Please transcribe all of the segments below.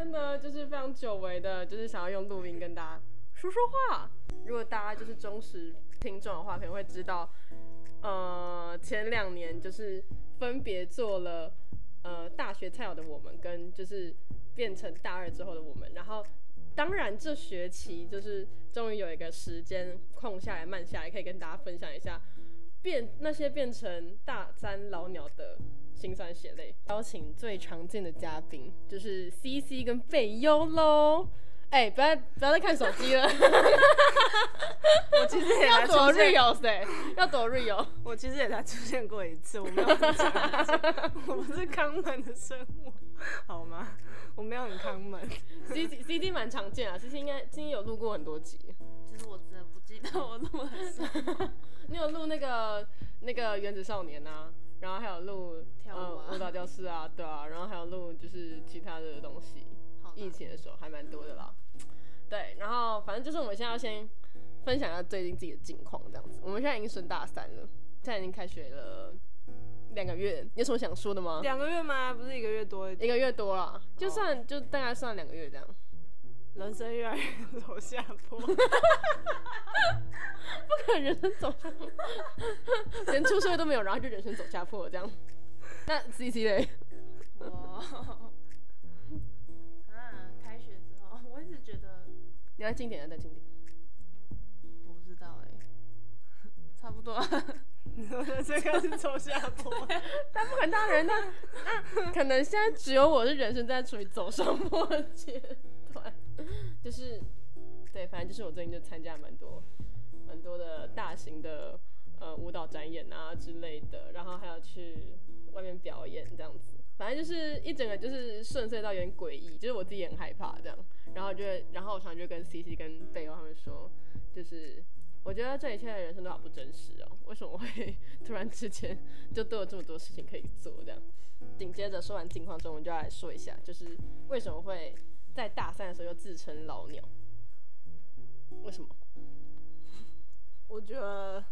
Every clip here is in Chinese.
天呢，就是非常久违的，就是想要用录音跟大家说说话。如果大家就是忠实听众的话，可能会知道，呃，前两年就是分别做了呃大学菜鸟的我们，跟就是变成大二之后的我们。然后，当然这学期就是终于有一个时间空下来、慢下来，可以跟大家分享一下变那些变成大三老鸟的。心酸血泪，邀请最常见的嘉宾就是 C C 跟贝优喽。哎，不要不要再看手机了。我其实也要躲 real 噻，要躲 real。我其实也才出现过一次，我没有 我不是康门的生物，好吗？我没有很康门。C C C C 蛮常见啊，C C 应该今天有录过很多集。其实我真的不记得我录了什么。你有录那个那个原子少年啊？然后还有录呃舞蹈教室啊，对啊，然后还有录就是其他的东西。疫情的时候还蛮多的啦。对，然后反正就是我们现在要先分享一下最近自己的近况这样子。我们现在已经升大三了，现在已经开学了两个月，有什么想说的吗？两个月吗？不是一个月多？一个月多了，就算就大概算两个月这样。人生越来越走下坡，不可能人生走下坡，连出社会都没有，然后就人生走下坡这样。那 C C 嘞？我啊，开学之后，我一直觉得你要近点，再近点。我不知道哎，差不多。这个是走下坡，但不管他人，那那可能现在只有我是人生在处于走上坡的阶段。就是，对，反正就是我最近就参加蛮多，蛮多的大型的呃舞蹈展演啊之类的，然后还要去外面表演这样子，反正就是一整个就是顺遂到有点诡异，就是我自己也很害怕这样，然后就然后我常常就跟 C C 跟贝欧他们说，就是我觉得这一切的人生都好不真实哦，为什么会突然之间就都有这么多事情可以做这样？紧接着说完近况之后，我们就要来说一下，就是为什么会。在大三的时候又自称老鸟，为什么？我觉得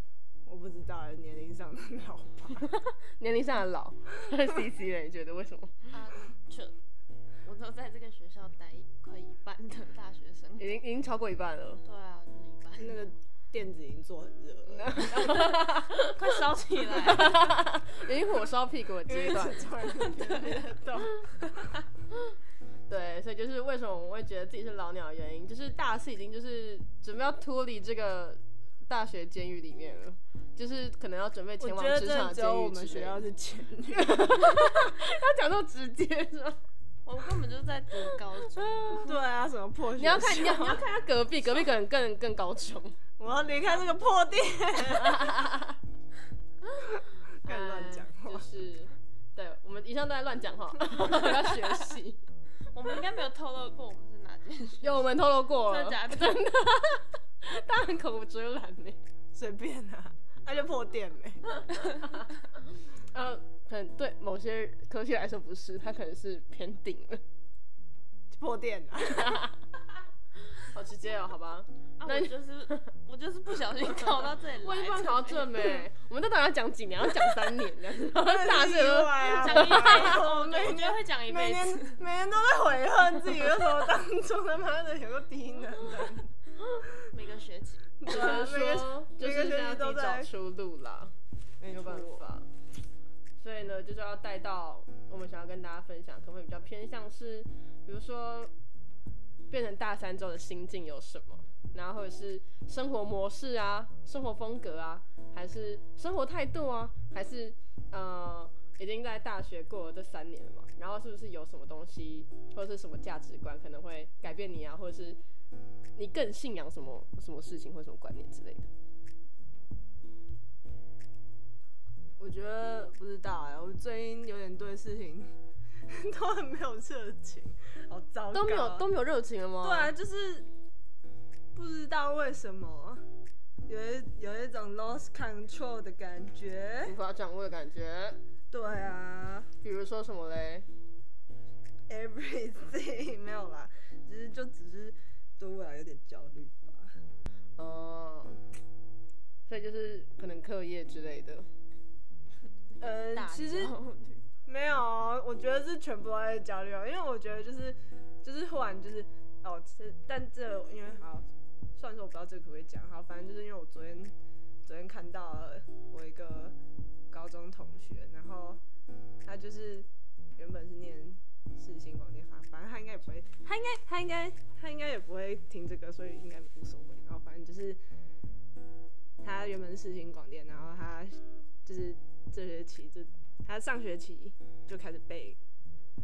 我不知道，年龄上的老吧，年龄上的老。C C 人，你觉得为什么？啊，就我都在这个学校待快一半的大学生，已经已经超过一半了。对啊，就是一半。那个垫子已经做很热了，快烧起来，已经火烧屁股的阶段。对，所以就是为什么我会觉得自己是老鸟的原因，就是大四已经就是准备要脱离这个大学监狱里面了，就是可能要准备前往职场监狱我们学校是监狱 要讲那么直接是吗？我根本就是在读高中。对啊，什么破？你要看，你要你要看他隔壁，隔壁可能更更高中。我要离开这个破店。乱讲话，就是对我们以上都在乱讲话，要学习。我们应该没有透露过我们是哪间学有我们透露过了，真的假的？真的，大家口无遮拦呢，随便啊，那就破店没。呃，可能对某些科技来说不是，它可能是偏顶了，破店啊。好直接哦，好吧。那就是 我就是不小心 考到这里，我一般考到这没？我们都等要讲几年，要讲三年这样子，大学讲一辈子，我每年会讲一辈子，每年都在悔恨自己为什么当初他妈的有个低能的。每个学期，只能说就是要自己找出路啦，没有办法。所以呢，就是要带到我们想要跟大家分享，可能会比较偏向是，比如说变成大三之后的心境有什么。然后或者是生活模式啊，生活风格啊，还是生活态度啊，还是呃已经在大学过了这三年了嘛？然后是不是有什么东西或者是什么价值观可能会改变你啊？或者是你更信仰什么什么事情或什么观念之类的？我觉得不知道哎，我最近有点对事情 都很没有热情，好糟糕，都没有都没有热情了吗？对啊，就是。不知道为什么，有一有一种 lost control 的感觉，无法掌握的感觉。对啊，比如说什么嘞？Everything 没有啦，只是就只是对未来有点焦虑吧。哦，所以就是可能课业之类的。呃，其实没有，我觉得是全部都在焦虑，因为我觉得就是就是忽然就是哦，这但这因为好，虽然说我不知道这个可不可以讲，好，反正就是因为我昨天昨天看到了我一个高中同学，然后他就是原本是念世新广电法，反正他应该也不会，他应该他应该他应该也不会听这个，所以应该无所谓。然后反正就是他原本是世新广电，然后他就是这学期就他上学期就开始背，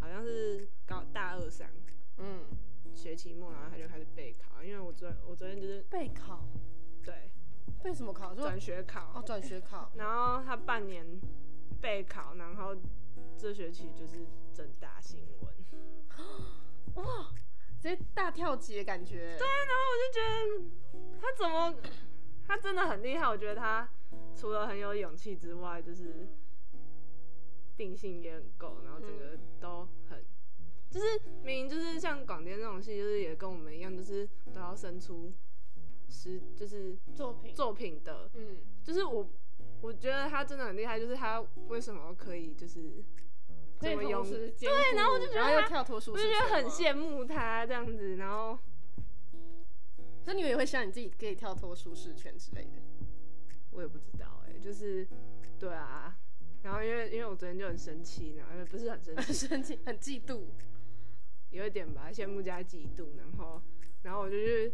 好像是高大二上嗯，学期末，然后他就开始备考。因为我昨我昨天就是备考，对备什么考？说转学考，哦，转学考。然后他半年备考，然后这学期就是正大新闻。哇，直接大跳级的感觉。对，然后我就觉得他怎么，他真的很厉害。我觉得他除了很有勇气之外，就是定性也很够，然后整个都很，就是明明就是像广电这种戏，就是也跟我们一样，就是都要生出诗，就是作品。作品的。嗯，就是我，我觉得他真的很厉害，就是他为什么可以就是可以这么勇同时对，然后我就觉得他跳脱舒我适圈吗就觉得很羡慕他这样子，然后所以你们也会想你自己可以跳脱舒适圈之类的？我也不知道哎、就是对啊，然后因为因为我昨天就很生气，然后不是很生很气，生气，很嫉妒。有一点吧，羡慕加嫉妒，然后然后我就去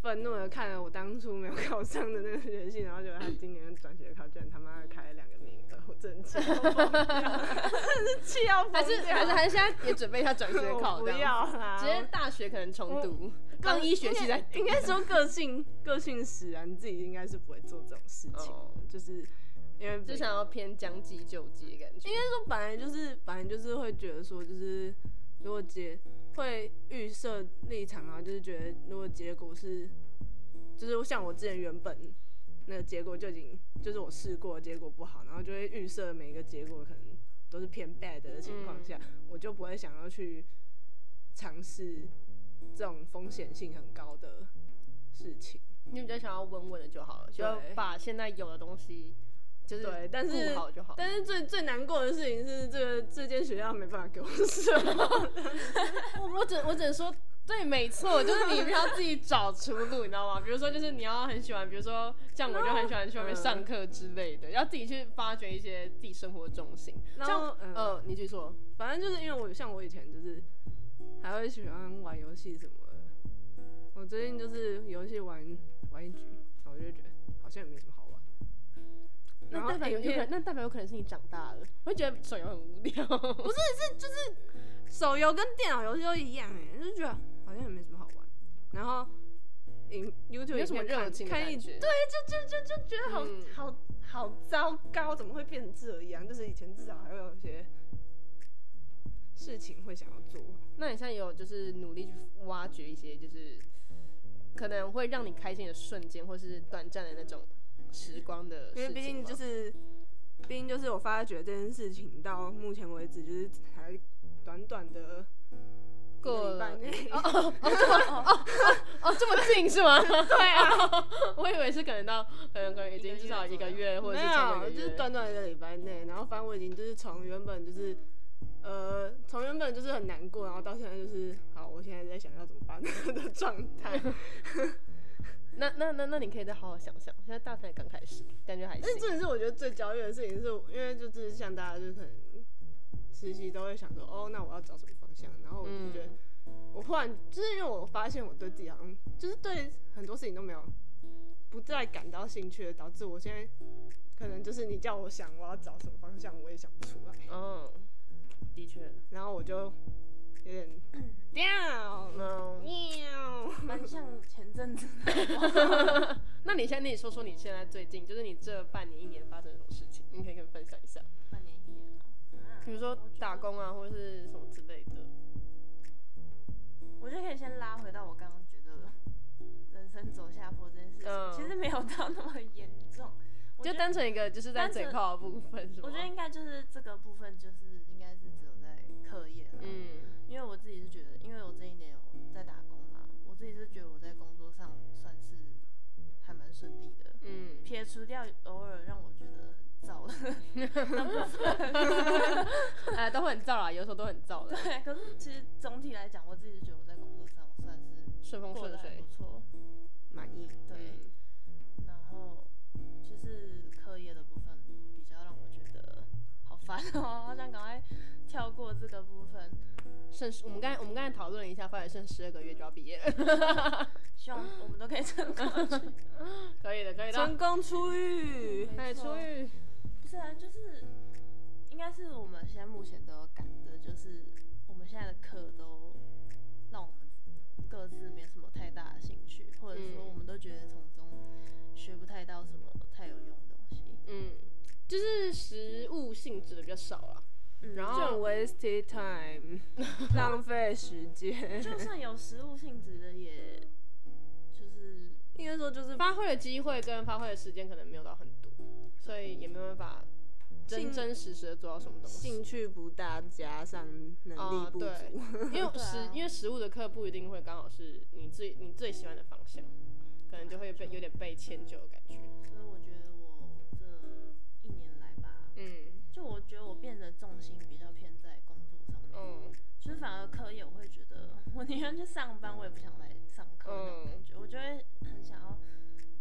愤怒的看了我当初没有考上的那个学系，然后觉得他今年转学考居然他妈的开了两个名额，我真的气到疯掉，真是气要疯还是掉还是还是现在也准备一下转学 考不要啦，直接大学可能重读，刚刚一学期在读应该说个性个性使然，你自己应该是不会做这种事情，哦就是因为就想要偏将计就计的感觉。应该说本来就是本来就是会觉得说，就是如果结会预设立场啊，就是觉得如果结果是，就是像我之前原本那个结果就已经就是我试过结果不好，然后就会预设每一个结果可能都是偏 bad 的情况下，我就不会想要去尝试这种风险性很高的事情。你比较想要稳稳的就好了，就把现在有的东西就是对但是顾好就好。但是最最难过的事情是，这个这间学校没办法给我什么。我我只我只能说，对，没错，就是你要自己找出路，你知道吗？比如说，就是你要很喜欢，比如说像我就很喜欢去外面上课之类的，要自己去发掘一些自己生活的重心。然像后嗯呃，你继续说，反正就是因为我像我以前就是还会喜欢玩游戏什么的，我最近就是游戏玩玩一局，然后我就觉得好像也没什么好那代表有可能，那代表有可能是你长大了，我会觉得手游很无聊。不是是就是手游跟电脑游戏都一样哎，就是觉得好像也没什么好玩。然后影 YouTube 没有什么影片看热情的看一感觉对，就就就就觉得好、嗯好好糟糕，怎么会变成这样？就是以前至少还会有一些事情会想要做。那你现在有就是努力去挖掘一些，就是可能会让你开心的瞬间，或是短暂的那种时光的事情。因为毕竟就是，毕竟就是我发觉这件事情到目前为止就是才短短的一个礼拜内，哦哦哦这么哦这么近是吗？对啊，我以为是可能到可能可能已经至少一个月，或者没是超过有。就是短短一个礼拜内，然后反正我已经就是从原本就是。呃，从原本就是很难过，然后到现在就是好，我现在在想要怎么办的状态。那那那那你可以再好好想想，现在大三刚开始，感觉还但是行。重点是，我觉得最焦虑的事情是，因为就是像大家就是可能实习都会想说，哦，那我要找什么方向？然后我就觉得，我忽然就是因为我发现我对自己好像就是对很多事情都没有不再感到兴趣了，导致我现在可能就是你叫我想我要找什么方向，我也想不出来。嗯，的确，然后我就有点嗯。喵。蛮像前阵子 那你现在你说说你现在最近，就是你这半年一年发生了什么事情，你可以跟我分享一下，半年一年，啊比如说打，工啊，或者是什么之类的。我觉得可以先拉回到我刚刚觉得人生走下坡这件事情，嗯其实没有到那么严重，就单纯一个就是在嘴炮的部分，是吗？我觉得应该就是这个部分，就是应该是只有在课业了，嗯因为我自己是觉得，因为我这一年有在打工嘛，我自己是觉得我在工作上算是还蛮顺利的，嗯撇除掉偶尔让我觉得很燥的的 部分。哎，都会很燥啦，有时候都很燥的，对，可是其实总体来讲，我自己是觉得我在工作上算是顺风顺水不，错。满意。对，嗯然后就是课业的部分比较让我觉得好烦哦，好想赶快跳过这个部分。剩我们刚才我们刚才讨论了一下，发现剩十二个月就要毕业了，希望我们都可以成功。可以的，可以的成。功出狱，哎，出狱，不是啊，就是应该是我们现在目前都有感的，就是我们现在的课都让我们各自没什么太大的兴趣，或者说嗯我们都觉得从中学不太到什么太有用的东西。嗯，就是实物性质的比较少啊。嗯，然后 wasted time，浪费时间。就算有实物性质的，也就是应该说就是发挥的机会跟发挥的时间可能没有到很多，所以也没有办法真真实实的做到什么东西。兴趣不大，加上能力不足。啊对因为 对啊实、因为实物的课不一定会刚好是你最你最喜欢的方向，可能就会被有点被迁就的感觉。所以我觉得我就我觉得我变得重心比较偏在工作上面，嗯就是反而课业我会觉得我宁愿去上班，我也不想来上课那种感觉。我就会很想要，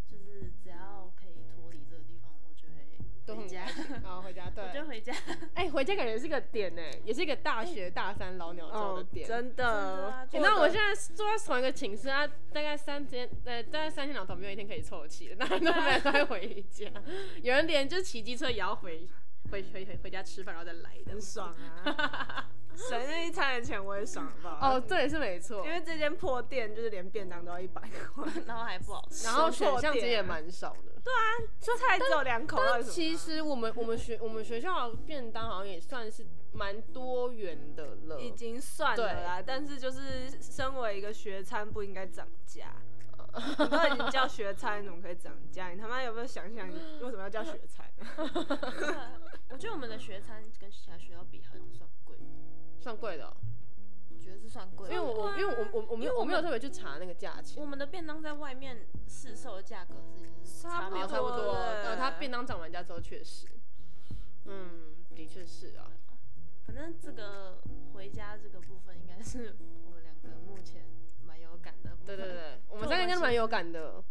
就是只要可以脱离这个地方，我就会回家，然后 回家对我，就回家。哎、回家感觉是个点呢，也是一个大学大三老鸟照的哦，点。真真的那我现在住在同一个寝室，啊，大概三天，呃，大概三天两头没有一天可以凑齐的，那都没有都会回家。有人连就是骑机车也要回回回回回家吃饭，然后再来的很。爽啊！省那一餐的钱我也爽，好不好？哦，，对，是没错。因为这间破店就是连便当都要一百块，然后还不好吃。然后 选破项其实也蛮少的。对啊说菜只有两口，到底什么啊其实我们我们学我们学校便当好像也算是蛮多元的了。已经算了啦，但是就是身为一个学餐不应该涨价。你都已经叫学餐，怎么可以涨价？你他妈有没有想想，你为什么要叫学餐？我觉得我们的学餐跟其他学校比，好像算贵。算贵的哦、我觉得是算贵的，因为我我因为我我我没有我没有特别去查那个价钱。我们的便当在外面市售的价格是差不多，差不多。他便当涨完价之后，确实，嗯，的确是啊。反正这个回家这个部分，应该是我们两个目前蛮有感的部分。对对对，我们三个应该蛮有感的。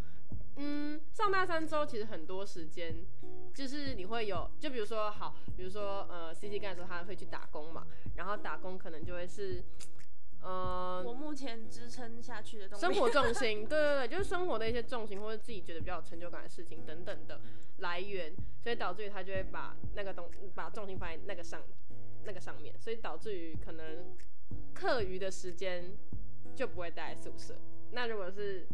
嗯，上大三之后，其实很多时间就是你会有，就比如说好，比如说呃，C C 刚才说他会去打工嘛，然后打工可能就会是，呃，我目前支撑下去的东西。生活重心，对对对，就是生活的一些重心，或者自己觉得比较有成就感的事情等等的来源，所以导致于他就会把那个东把重心放在那个上那个上面，所以导致于可能课余的时间就不会待在宿舍。那如果是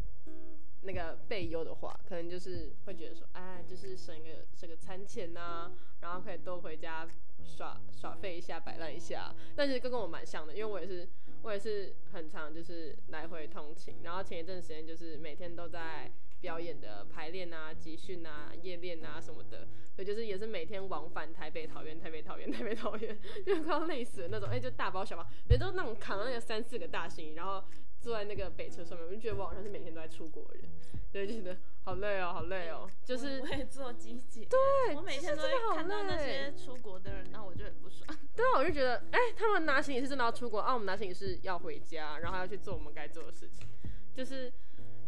那个备优的话，可能就是会觉得说，哎，就是省个省个餐钱呐、然后可以多回家耍耍废一下，摆烂一下。但是跟跟我蛮像的，因为我也是我也是很常就是来回通勤，然后前一阵时间就是每天都在表演的排练啊、集训啊、夜练啊什么的，所以就是也是每天往返台北、桃园、台北、桃园、台北、桃园，就快要累死的那种。哎、就大包小包，也都那种扛那个三四个大行李，然后坐在那个北车上面，我就觉得我好像是每天都在出国的人，对，就觉得好累哦，好累哦，就是我也做机姐，对我每天都会看到那些出国的人，然后我就很不爽。对啊，我就觉得，哎、他们拿行李是真的要出国，啊，我们拿行李是要回家，然后还要去做我们该做的事情，就是，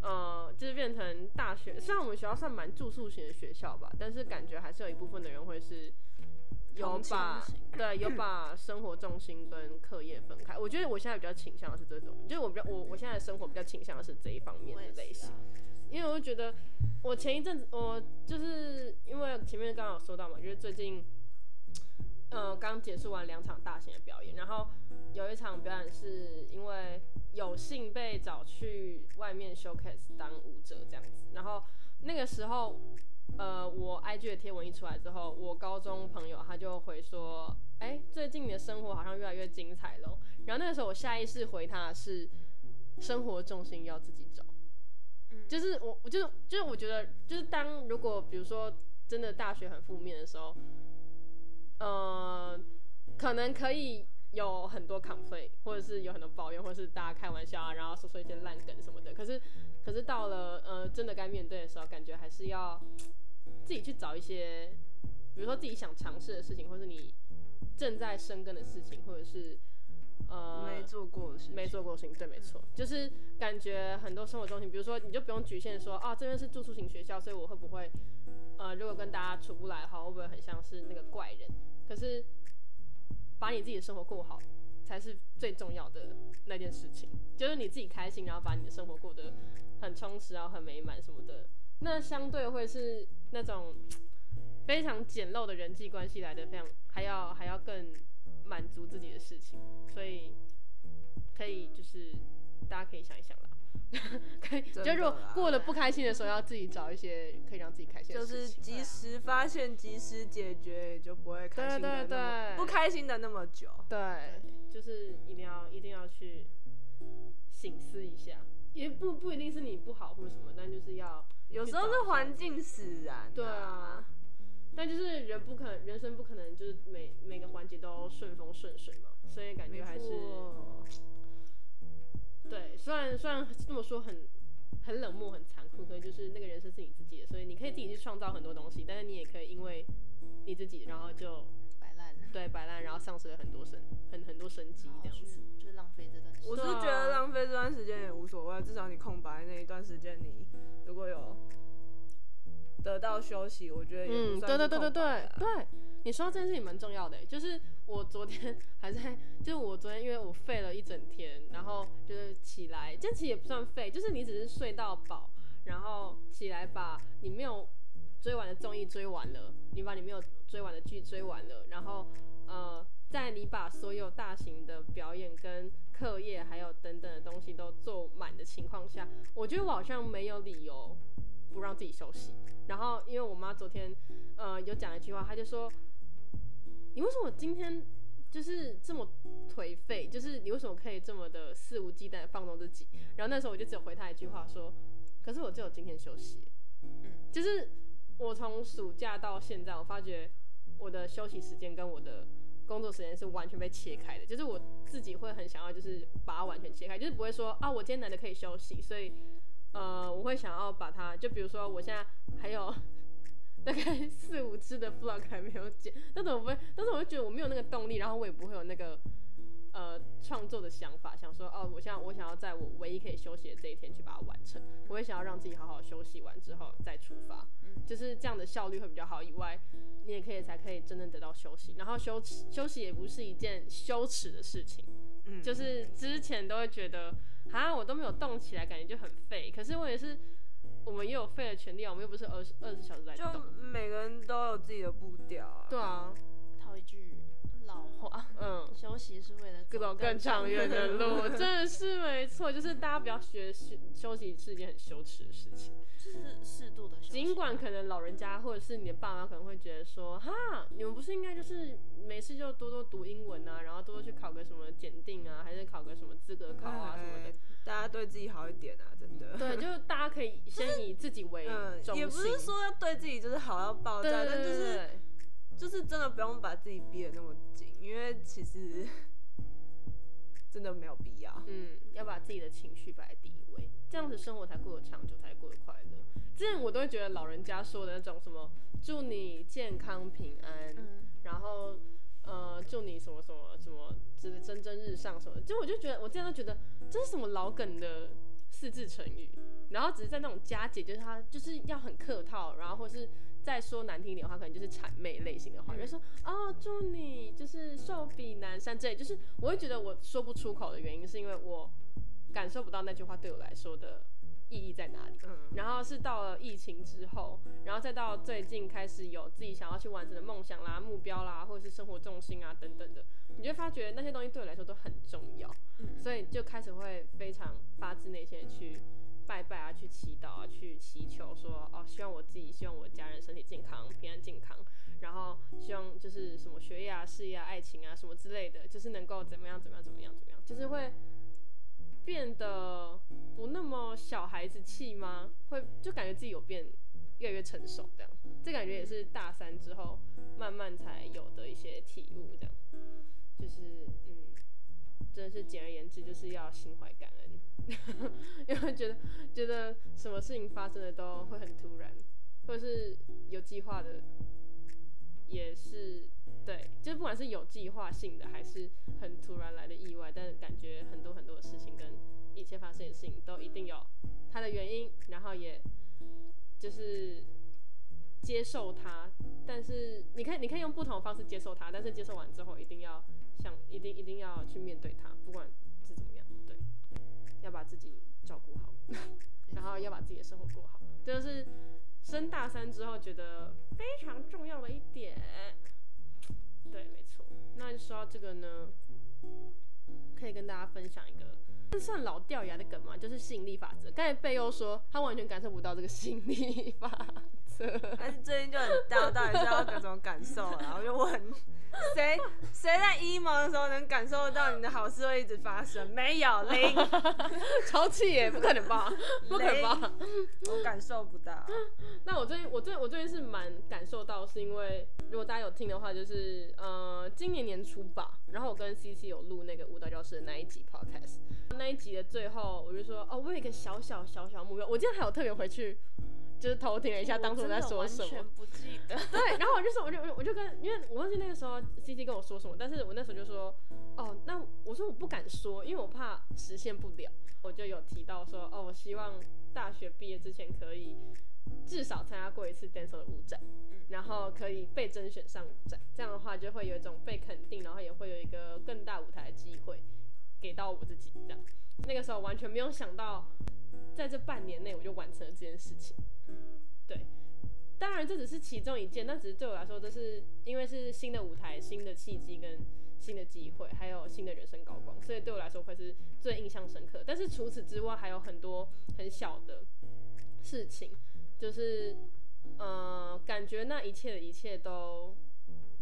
呃，就是变成大学，虽然我们学校算蛮住宿型的学校吧，但是感觉还是有一部分的人会是有把对有 把生活重心跟课业分开。我觉得我现在比较倾向的是这种，就是我比较我我现在的生活比较倾向的是这一方面的类型。啊，因为我就觉得，我前一阵子我就是因为前面刚刚有说到嘛，就是最近，呃，刚结束完两场大型的表演，然后有一场表演是因为有幸被找去外面 showcase 当舞者这样子，然后那个时候，呃，我 IG 的贴文一出来之后，我高中朋友他就回说，哎、最近你的生活好像越来越精彩了。然后那个时候我下意识回他的是，生活重心要自己找。嗯就是我，我就是就是我觉得，就是当如果比如说真的大学很负面的时候，呃，可能可以有很多 complain，或者是有很多抱怨，或者是大家开玩笑啊，然后说说一些烂梗什么的。可是，可是到了呃真的该面对的时候，感觉还是要自己去找一些比如说自己想尝试的事情，或是你正在生根的事情，或者是呃没做过的事情，没做过的事情，对，没错，就是感觉很多生活中心，比如说你就不用局限说啊，这边是住宿型学校，所以我会不会呃，如果跟大家处不来的话，会不会很像是那个怪人？可是把你自己的生活过好，才是最重要的那件事情，就是你自己开心，然后把你的生活过得很充实，然后很美满什么的，那相对会是那种非常简陋的人际关系来的，非常还要还要更满足自己的事情，所以可以就是大家可以想一想啦。可以，就如果过得不开心的时候，要自己找一些可以让自己开心的事情就是。及时发现，及时解决，也就不会开心的那么对不开心的那么久。对，就是一定要一定要去醒思一下，也不不一定是你不好或者什么，但就是要有时候是环境使然、对啊，但就是人不可能，人生不可能就是每每个环节都顺风顺水嘛，所以感觉还是。对，虽然虽然这么说很很冷漠很残酷，可是就是那个人生是你自己的，所以你可以自己去创造很多东西，但是你也可以因为你自己，然后就对摆烂，然后丧失了很多生很很多生机然后去这样子。就是浪费这段时间。我是觉得浪费这段时间也无所谓，至少你空白那一段时间，你如果有得到休息，我觉得也不嗯，算是对对对对对你说到这件事情蛮重要的欸，就是我昨天 还在，就是我昨天因为我废了一整天，然后就是起来，这其实也不算废，就是你只是睡到饱，然后起来把你没有追完的综艺追完了，你把你没有追完的剧追完了，然后呃，在你把所有大型的表演跟课业还有等等的东西都做满的情况下，我觉得我好像没有理由不让自己休息。然后因为我妈昨天呃有讲一句话，她就说：“你为什么今天就是这么颓废？就是你为什么可以这么的肆无忌惮放纵自己？”然后那时候我就只有回她一句话说：“可是我只有今天休息。”嗯，就是我从暑假到现在，我发觉我的休息时间跟我的工作时间是完全被切开的。就是我自己会很想要，就是把它完全切开，就是不会说啊，我今天难得可以休息，所以呃，我会想要把它，就比如说我现在还有 大概四五支的 vlog 还没有剪，但是我不会，但是我会觉得我没有那个动力，然后我也不会有那个创作的想法，想说哦，我现在我想要在我唯一可以休息的这一天去把它完成，我也想要让自己好好休息完之后再出发，嗯就是这样的效率会比较好。以外，你也可以才可以真正得到休息，然后休休息也不是一件羞耻的事情。嗯，就是之前都会觉得，啊，我都没有动起来，感觉就很废。可是我也是，我们也有废的权利啊，我们又不是二十二十小时在就。每个人都有自己的步调啊。对啊，套一句老话，嗯，休息是为了各种更长远的路，真的是没错。就是大家不要学休休息是一件很羞耻的事情。就是适度的休息。尽管可能老人家或者是你的爸妈可能会觉得说，哈，你们不是应该就是没事就多多读英文啊，然后多多去考个什么检定啊，还是考个什么资格考啊什么的哎。大家对自己好一点啊，真的。对，就是大家可以先以自己为嗯，中心，也不是说要对自己就是好到爆炸，但就是对对就是真的不用把自己逼得那么紧，因为其实 真的没有必要。嗯，要把自己的情绪摆在第一位，这样子生活才过得长久，才过得快乐。之前我都会觉得老人家说的那种什么“祝你健康平安”，嗯，然后呃祝你什么什么什么就是蒸蒸日上什么的，就我就觉得我之前都觉得这是什么老梗的四字成语，然后只是在那种加解，就是他就是要很客套，然后或是再说难听一点的话，可能就是谄媚类型的话，嗯。就说哦祝你就是寿比南山之类，就是我会觉得我说不出口的原因，是因为我感受不到那句话对我来说的意义在哪里。嗯，然后是到了疫情之后，然后再到最近开始有自己想要去完成的梦想啦、目标啦，或者是生活重心啊等等的，你就发觉那些东西对我来说都很重要，嗯。所以就开始会非常发自内心的去拜拜啊、去祈祷啊、去祈求说哦，希望我自己、希望我家人身体健康、平安健康，然后希望就是什么学业啊、事业啊、爱情啊什么之类的，就是能够怎么样、怎么样、怎么样、怎么样，就是会。变得不那么小孩子气吗？会就感觉自己有变越来越成熟，这样，这感觉也是大三之后慢慢才有的一些体悟，这样，就是嗯，真的是简而言之，就是要心怀感恩，因为觉得觉得什么事情发生的都会很突然，或者是有计划的，也是对，就是不管是有计划性的，还是很突然来的意外，但感觉很多很多的事情跟一切发生的事情都一定有它的原因，然后也就是接受它。但是你可以你可以用不同的方式接受它，但是接受完之后一定要想一定一定要去面对它，不管是怎么样，对，要把自己照顾好，然后要把自己的生活过好，这就是升大三之后觉得非常重要的一点。对，没错。那说到这个呢，可以跟大家分享一个，这算老掉牙的梗吗？就是吸引力法则。刚才贝优说他完全感受不到这个吸引力法则，但是最近就很大，到底是要各种感受，然后就问谁谁在 emo 的时候能感受到你的好事会一直发生？没有零，超气耶！不可能吧？不可能吧？我感受不到。那我最近我最我最近是蛮感受到，是因为如果大家有听的话，就是呃今年年初吧，然后我跟 CC 有录那个舞蹈教室的那一集 podcast，那一集的最后我就说哦，我有一个小小小小目标，我今天还有特别回去就是偷听了一下当初我在说什么。不记得。对，然后我就说，我就我就跟，因为我忘记那个时候 C C 跟我说什么，但是我那时候就说，哦，那我说我不敢说，因为我怕实现不了。我就有提到说，哦，我希望大学毕业之前可以至少参加过一次 Dancer 的舞展，然后可以被甄选上舞展，这样的话就会有一种被肯定，然后也会有一个更大舞台的机会给到我自己。这样，那个时候完全没有想到，在这半年内我就完成了这件事情。对，当然这只是其中一件，那只是对我来说，这是因为是新的舞台、新的契机跟新的机会，还有新的人生高光，所以对我来说会是最印象深刻。但是除此之外，还有很多很小的事情，就是呃，感觉那一切的一切都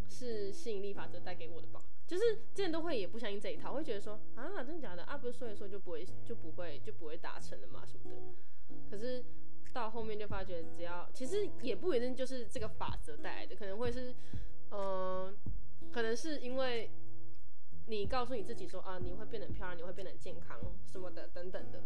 是吸引力法则带给我的吧。就是之前都会也不相信这一套，会觉得说啊，真的假的啊？不是说一说就不会就不会就不会达成了嘛什么的。可是到后面就发觉，只要其实也不一定就是这个法则带来的，可能会是，嗯、可能是因为你告诉你自己说啊，你会变得漂亮，你会变得健康什么的等等的，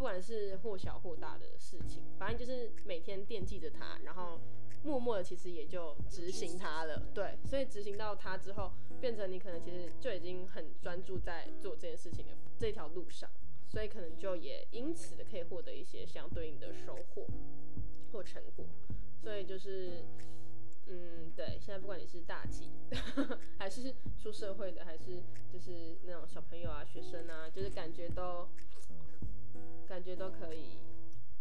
不管是或小或大的事情，反正就是每天惦记着它，然后默默的其实也就执行它了，对，所以执行到它之后，变成你可能其实就已经很专注在做这件事情的这条路上。所以可能就也因此的可以获得一些相对应的收获或成果。所以就是，嗯，对，现在不管你是大几，还是出社会的，还是就是那种小朋友啊、学生啊，就是感觉都感觉都可以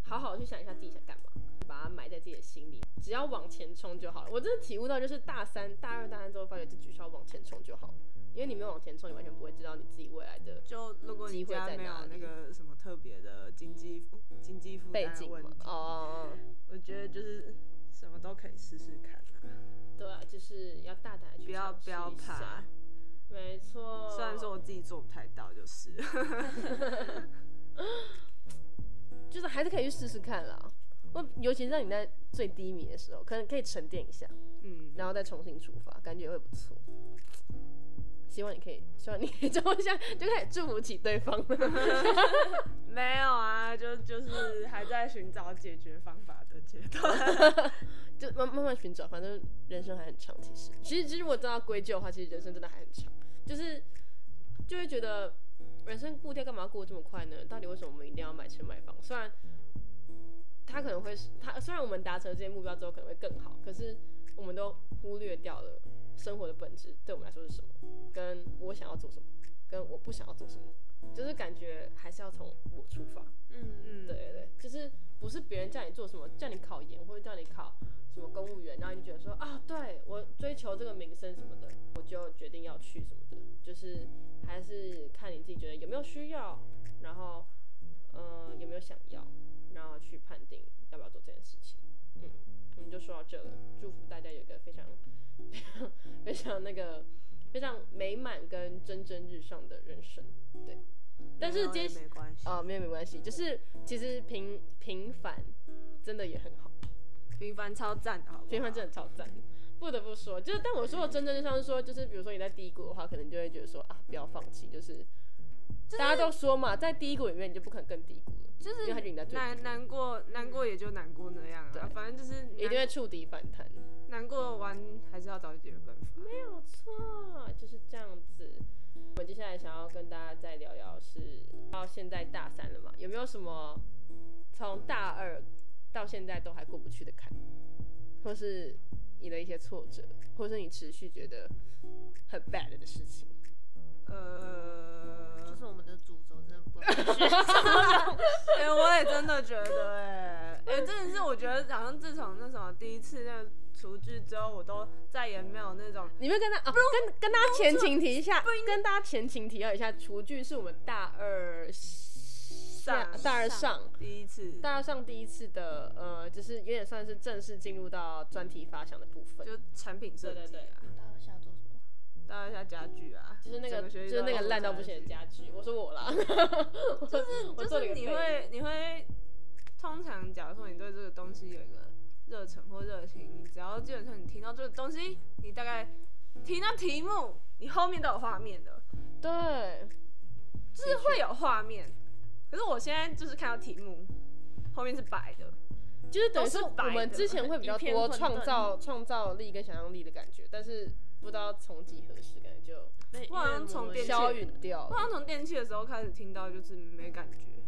好好去想一下自己想干嘛，把它埋在自己的心里，只要往前冲就好了。我真的体悟到，就是大三、大二、大三之后，发觉就只需要往前冲就好了。因为你没有往前冲，你完全不会知道你自己未来的就如果你家没有那个什么特别的经济负经济负背景嘛担问题，。哦，我觉得就是什么都可以试试看啊，对啊，就是要大胆的去不要不要怕。没错。虽然说我自己做不太到，就是。就是还是可以去试试看啦。我尤其是在你在最低迷的时候，可能可以沉淀一下，嗯，然后再重新出发，感觉会不错。希望你可以，希望你可以这么想，就开始祝福起对方了。没有啊，就就是还在寻找解决方法的阶段。就慢慢慢寻找，反正人生还很长。其实，其实其实我真的要归咎的话，其实人生真的还很长。就是就会觉得人生步调干嘛过这么快呢？到底为什么我们一定要买车买房？虽然他可能会他，虽然我们达成这些目标之后可能会更好，可是我们都忽略掉了生活的本质对我们来说是什么，跟我想要做什么，跟我不想要做什么，就是感觉还是要从我出发。嗯，嗯，对对对，就是不是别人叫你做什么，叫你考研或者叫你考什么公务员，然后你就觉得说啊，对我追求这个名声什么的，我就决定要去什么的，就是还是看你自己觉得有没有需要，然后呃有没有想要，然后去判定要不要做这件事情。嗯，我们就说到这了，祝福大家有一个非常非 常非常那个非常美满跟蒸蒸日上的人生。对，但是接没有也没关系，哦，没有没关系，就是其实平平凡真的也很好，平凡超赞的，好好？平凡真的超赞。不得不说，就是但我说的真正上是说，就是比如说你在低谷的话，可能就会觉得说啊，不要放弃，就是、大家都说嘛，在低谷里面你就不可能更低谷了，就是因你难难过难过也就难过那样对啊，反正就是一定会触底反弹。难过完还是要找解决办法。没有错，就是这样子。我们接下来想要跟大家再聊聊是，到现在大三了嘛，有没有什么从大二到现在都还过不去的坎，或是你的一些挫折，或是你持续觉得很 bad 的事情？呃就，是我们的主轴真的不能学。哎、我也真的觉得、哎，哎，真的是，我觉得好像自从那什么第一次那个厨具之后，我都再也没有那种，你们跟他啊，跟跟大家前情提一下，跟大家前情提要一下，厨具是我们大二下上大二上第一次大二上第一次的呃，就是有点算是正式进入到专题发想的部分，就产品设计、啊，对对对大二下做什么？大二下家具啊，就是那个就是那个烂到不行的家家具，我说我啦，就是 就是你会你会通常假如说你对这个东西有一个热忱或热情，你只要基本上你听到这个东西，你大概听到题目，你后面都有画面的，对，就是会有画面。可是我现在就是看到题目，后面是白的，就是等于是都是白的我们之前会比较多创造创造力跟想象力的感觉，但是不知道从几何时，感觉就被我好像从消陨掉了，我好像从电器的时候开始听到，就是没感觉，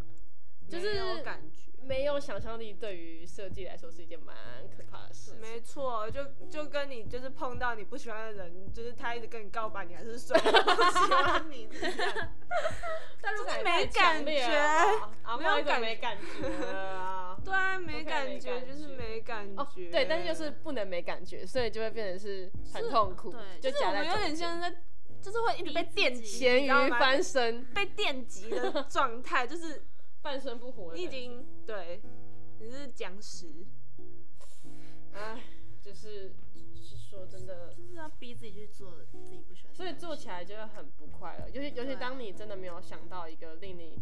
就是没有感觉。没有想象力，对于设计来说是一件蛮可怕的事情。没错，就就跟你就是碰到你不喜欢的人，就是他一直跟你告白，你还是说我不喜欢你是这样。但 是就是没感觉啊，没有没感没感觉啊。对啊，没没感觉感就是觉没感觉。哦，对，但是就是不能没感觉，所以就会变成是很痛苦，对就是夹在我们有点像在，就是会一直被电击，咸鱼翻身，被电击的 状态，就是半生不活的你已。经对，你是僵尸。哎，就是是说真的，就是要逼自己去做自己不喜欢。所以做起来就会很不快乐。尤其尤其当你真的没有想到一个令你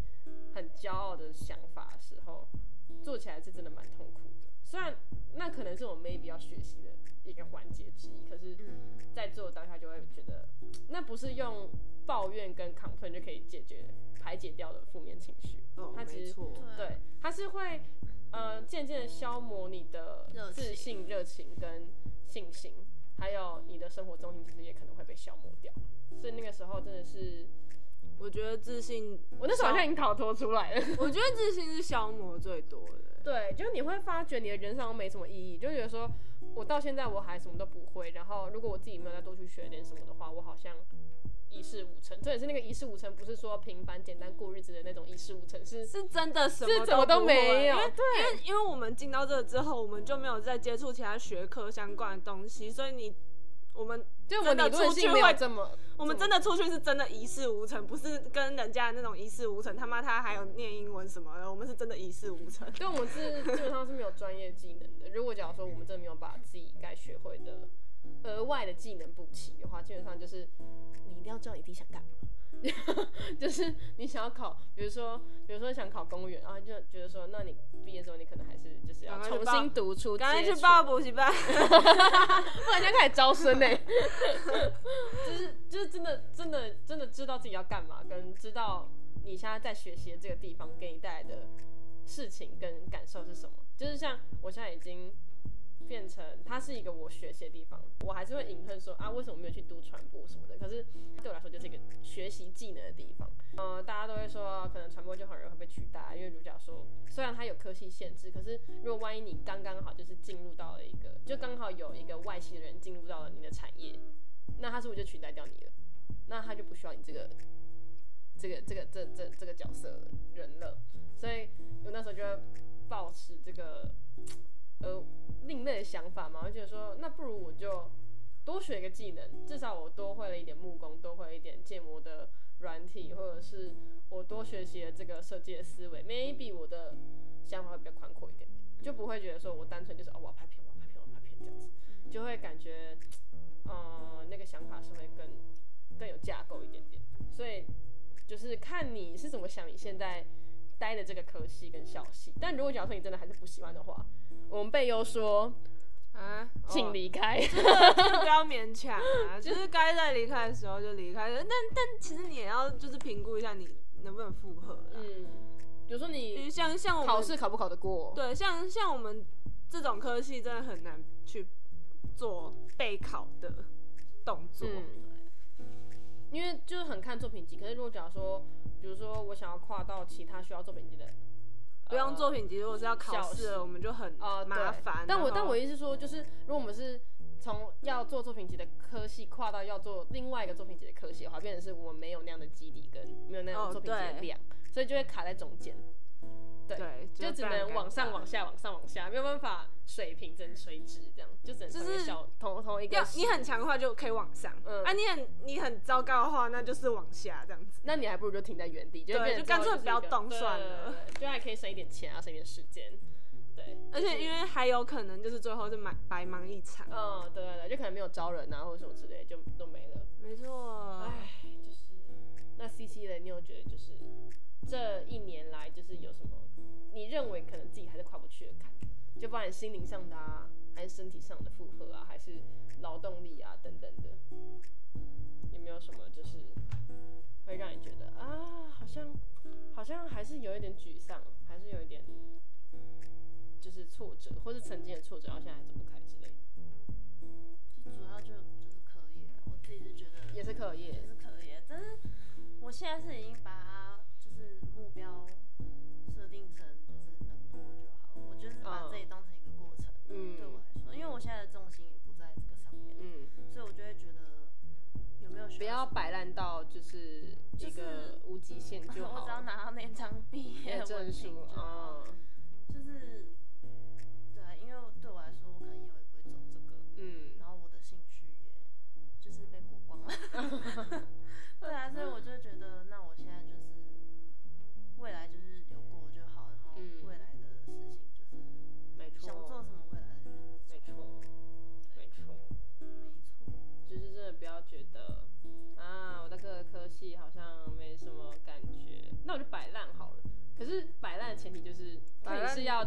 很骄傲的想法的时候，做起来是真的蛮痛苦的。虽然那可能是我 maybe 要学习的一个环节之一，可是嗯，在做当下就会觉得，那不是用抱怨跟 complain 就可以解决排解掉的负面情绪。哦它其实对，它是会呃渐渐的消磨你的自信、热情跟信心，还有你的生活重心，其实也可能会被消磨掉。所以那个时候真的是，我觉得自信，我那时候好像已经逃脱出来了。我觉得自信是消磨最多的。对，就是你会发觉你的人生没什么意义，就觉得说我到现在我还什么都不会，然后如果我自己没有再多去学点什么的话，我好像一事无成。这也是那个一事无成，不是说平凡简单过日子的那种一事无成，是是真的什么是怎么都没有因为对因为因为我们进到这之后，我们就没有再接触其他学科相关的东西，所以你我们就我们真的理论性没有出去会怎么，我们真的出去是真的一事无成，不是跟人家那种一事无成。他妈他还有念英文什么的，我们是真的一事无成。对，我们是基本上是没有专业技能的。如果假如说我们真的没有把自己该学会的额外的技能补齐的话，基本上就是你一定要知道你自己想干嘛。就是你想要考，比如说，比如说想考公务员，然后就觉得说，那你毕业之后你可能还是就是要重新读出，赶快去报补习班。不然就开始招生呢、就是就是真的真的真的知道自己要干嘛，跟知道你现在在学习的这个地方给你带来的事情跟感受是什么。就是像我现在已经变成它是一个我学习的地方，我还是会隐恨说啊，为什么没有去读传播什么的？可是对我来说就是一个学习技能的地方。呃，大家都会说可能传播就很容易会被取代，因为如假说虽然它有科系限制，可是如果万一你刚刚好就是进入到了一个，就刚好有一个外系的人进入到了你的产业，那他是不是就取代掉你了？那他就不需要你这个这个这个这这这个角色人了。所以我那时候就会抱持这个呃另类的想法嘛，我就觉得说，那不如我就多学一个技能，至少我多会了一点木工，多会了一点建模的软体，或者是我多学习了这个设计的思维，maybe 我的想法会比较宽阔一点点，就不会觉得说我单纯就是哦我要拍片，我要拍片，我要拍片这样子，就会感觉，呃，那个想法是会更更有架构一点点，所以就是看你是怎么想你现在待的这个科系跟校系，但如果假如说你真的还是不喜欢的话，我们贝优说，啊，请离开。真的不要勉强啊，就是该在离开的时候就离开。但但其实你也要就是评估一下你能不能负荷啦。嗯，比如说你像像我们考试考不考得过？对，像像我们这种科系真的很难去做备考的动作。嗯，因为就是很看作品集。可是如果假如说，比如说我想要跨到其他需要作品集的，不用作品集，如果是要考试，我们就很呃麻烦。但我但我意思是说，就是如果我们是从要做作品集的科系跨到要做另外一个作品集的科系的话，变成是我们没有那样的基底跟没有那样哦的作品集的对量，所以就会卡在中间。对对，就只能往上、往下。往上、往下，没有办法水平跟垂直这样，就只能就是小同同一个。要你很强的话就可以往上，嗯啊，你很你很糟糕的话，那就是往下这样子。那你还不如就停在原地，就就干脆不要动算了，对就还可以省一点钱啊，省一点时间。对，而且因为还有可能就是最后是白白忙一场。嗯，对对对，就可能没有招人啊，或者什么之类，就都没了。没错，唉，就是那 C C 的，你有觉得就是这一年来，就是有什么你认为可能自己还是跨不去的坎？就不管心灵上的啊，还是身体上的负荷啊，还是劳动力啊等等的，有没有什么就是会让你觉得啊，好像好像还是有一点沮丧，还是有一点就是挫折，或是曾经的挫折，然后现在还走不开之类的，就主要就就是课业啊，我自己是觉得也是课业。也是课业，但是我现在是已经把它就是目标是把自己当成一个过程，嗯对我来说，因为我现在的重心也不在这个上面，嗯。所以我就会觉得有没有需不要摆烂到就是一个无极限 就好，我只要拿到那张毕业业证书就好啊，就是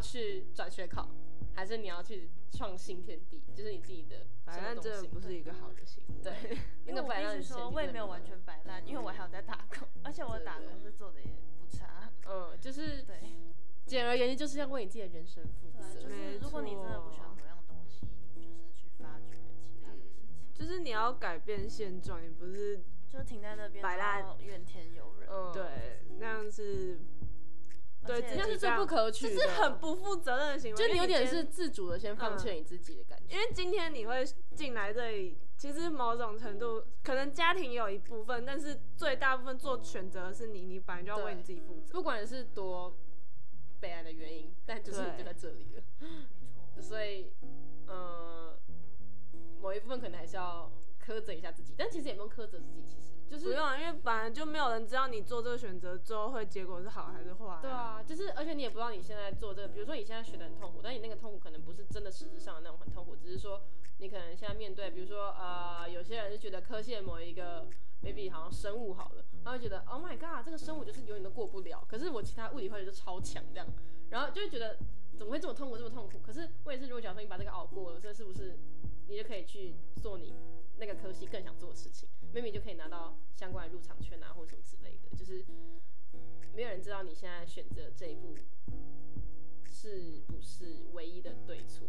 去转学考，还是你要去创新天地，就是你自己的摆烂真的什么东西不是一个好的行为。对，因为我个摆烂必须说，我也没有完全摆烂，因为我还有在打工，而且我打工是做的也不差。嗯，就是对，简而言之，就是要为你自己的人生负责。就是如果你真的不喜欢某样东西，你就是去发掘其他的事情，就是你要改变现状，你不是就停在那边摆烂怨天尤人。嗯，对那样是对而且自己那是最不可取的，就是很不负责任的行为。就你有点是自主的先放弃你自己的感觉。因为今天你会进来这里，其实某种程度可能家庭有一部分，但是最大部分做选择的是你，你本来就要为你自己负责。不管是多悲哀的原因，但就是你就在这里了，没错，所以，呃，某一部分可能还是要苛责一下自己，但其实也不用苛责自己，其实就是不用啊，因为本来就没有人知道你做这个选择最后会结果是好还是坏、对，啊，就是而且你也不知道你现在做这个，比如说你现在学的很痛苦，但你那个痛苦可能不是真的实质上的那种很痛苦，只是说你可能现在面对，比如说呃，有些人是觉得科系的某一个 maybe 好像生物好了，他会觉得 Oh my god，这个生物就是永远都过不了，可是我其他物理化学就超强这样，然后就会觉得怎么会这么痛苦这么痛苦？可是我也是，如果假如说你把这个熬过了，这是不是你就可以去做你那个科系更想做的事情？maybe 就可以拿到相关的入场券啊，或者什么之类的，就是没有人知道你现在选择这一步是不是唯一的对错，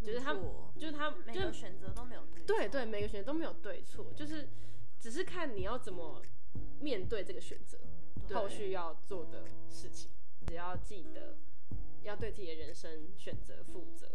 就是他就是他每就是个选择都没有对错。对对，每个选择都没有对错，就是只是看你要怎么面对这个选择，对后续要做的事情。只要记得要对自己的人生选择负责，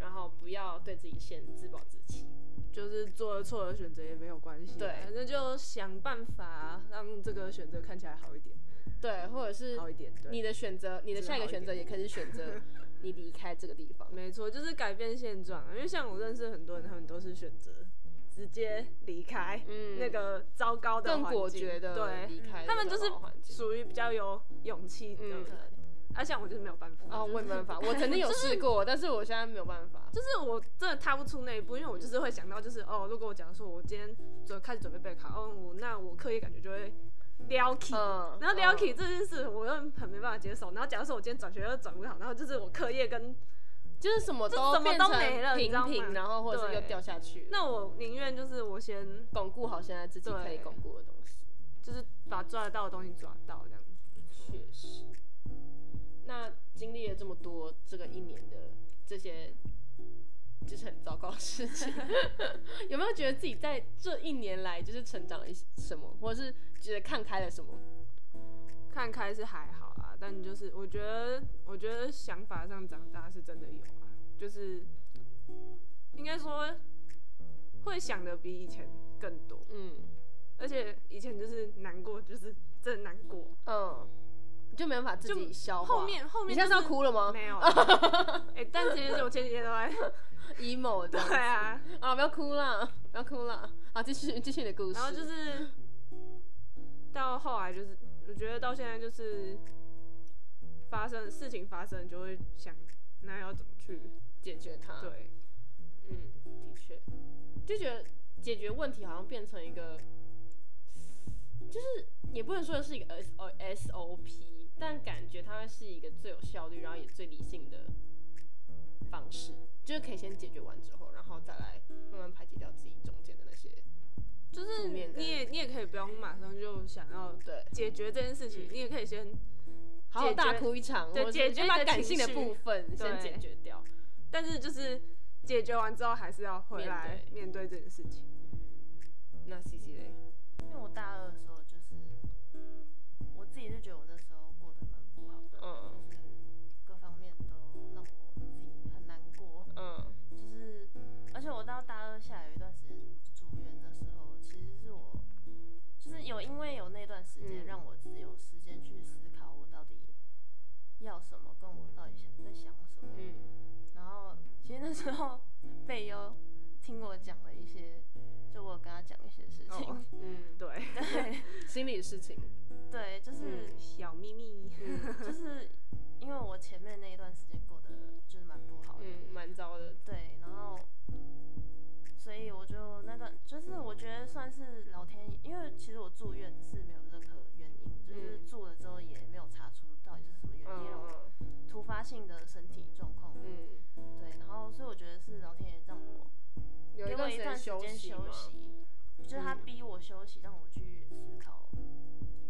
然后不要对自己先自暴自弃。就是做了错的选择也没有关系啊，对反正就想办法让这个选择看起来好一点，对，或者是好一点。对，你的选择，你的下一个选择也可以是选择 你离开这个地方。没错，就是改变现状啊。因为像我认识很多人，他们都是选择直接离开嗯那个糟糕的更果决的对，他们就是属于比较有勇气的嗯人。对，啊，像我就是没有办法。哦，我也没办法，我曾经有试过，但是我现在没有办法。就是我真的踏不出那一步，因为我就是会想到，就是哦，如果我假如说我今天准开始准备备考，哦，我那我课业感觉就会撩起，嗯然后撩这件事，我又很没办法接受。然后假如说我今天转学又转不好，然后就是我课业跟就是什么都什么都没了平平，然后或者是又掉下去。那我宁愿就是我先巩固好现在自己可以巩固的东西，就是把抓得到的东西抓到这样子。确实。那经历了这么多这个一年的这些就是很糟糕的事情。有没有觉得自己在这一年来就是成长了一些什么，或者是觉得看开了什么？看开是还好啊，但就是我觉得，我觉得想法上长大是真的有啊，就是应该说会想的比以前更多，嗯而且以前就是难过，就是真的难过。嗯，你就没办法自己消化。后面后面、你现在是要哭了吗没有，哎、但其实我前几天都在？emo 的。对啊，啊，不要哭啦，不要哭啦。好，继续继续你的故事。然后就是到后来就是，我觉得到现在就是发生事情发生就会想，那要怎么去解决它。，对，嗯，的确，就觉得解决问题好像变成一个，就是也不能说是一个 S O S O P，但感觉它是一个最有效率，然后也最理性的方式，就是可以先解决完之后，然后再来慢慢排解掉自己中间的那些。就是你也你也可以不用马上就想要对，解决这件事情，嗯你也可以先，好好大哭一场，对解决先把感性的部分先解决掉。但是就是解决完之后还是要回来面面对这件事情。那 C C 嘞？因为我大二的时候就是我自己是觉得而且我到大二下有一段时间住院的时候，其实是我，就是有因为有那段时间嗯让我自己有时间去思考我到底要什么，跟我到底想在想什么。嗯然后其实那时候 贝优听我讲了一些，就我跟他讲一些事情，哦 嗯，对，对 心理的事情。对，就是、小秘密。嗯就是因为我前面那一段时间过得就是蛮不好的，嗯，蛮糟的。对，然后，所以我就那段就是我觉得算是老天爷，因为其实我住院是没有任何原因，就是嗯住了之后也没有查出到底是什么原因嗯突发性的身体状况，嗯，对，然后所以我觉得是老天爷让我给我一段时间休。息，就是他嗯逼我休息，让我去思考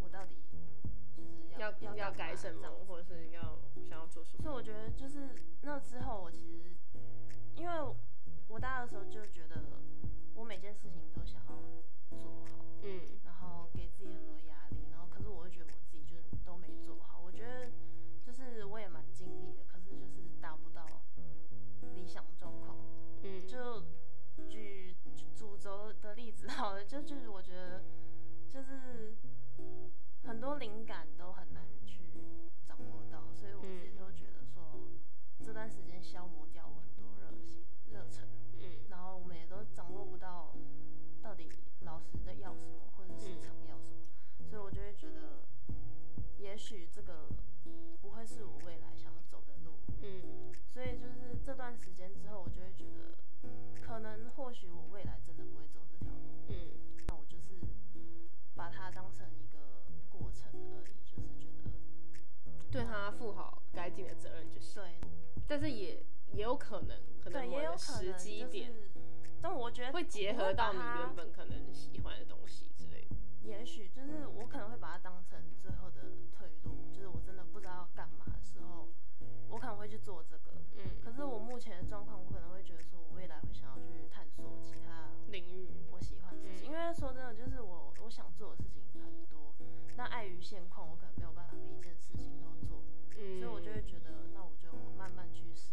我到底就是要要要改什么或者是要想要做什么？所以我觉得就是那之后，我其实因为我大二的时候就觉得我每件事情都想要做好，嗯然后给自己很多压力，然后可是我又觉得我自己就是都没做好。我觉得就是我也蛮尽力的，可是就是达不到理想状况。嗯，就举主轴的例子好了，就就是我觉得就是很多灵感都很难许这个不会是我未来想要走的路，嗯。所以就是这段时间之后，我就会觉得，可能或许我未来真的不会走这条路，嗯。那我就是把它当成一个过程而已，就是觉得对他负好该尽的责任就行。对。但是也也有可能，可能也有可时能就机点是，但我觉得会结合到你原，本可能喜欢的东西之类的。也许就是我可能会把它当成最后的我会去做这个。嗯，可是我目前的状况，我可能会觉得说，我未来会想要去探索其他领域，我喜欢的事情，嗯。因为说真的，就是我我想做的事情很多，那碍于现况，我可能没有办法每一件事情都做，嗯，所以我就会觉得，那我就慢慢去试，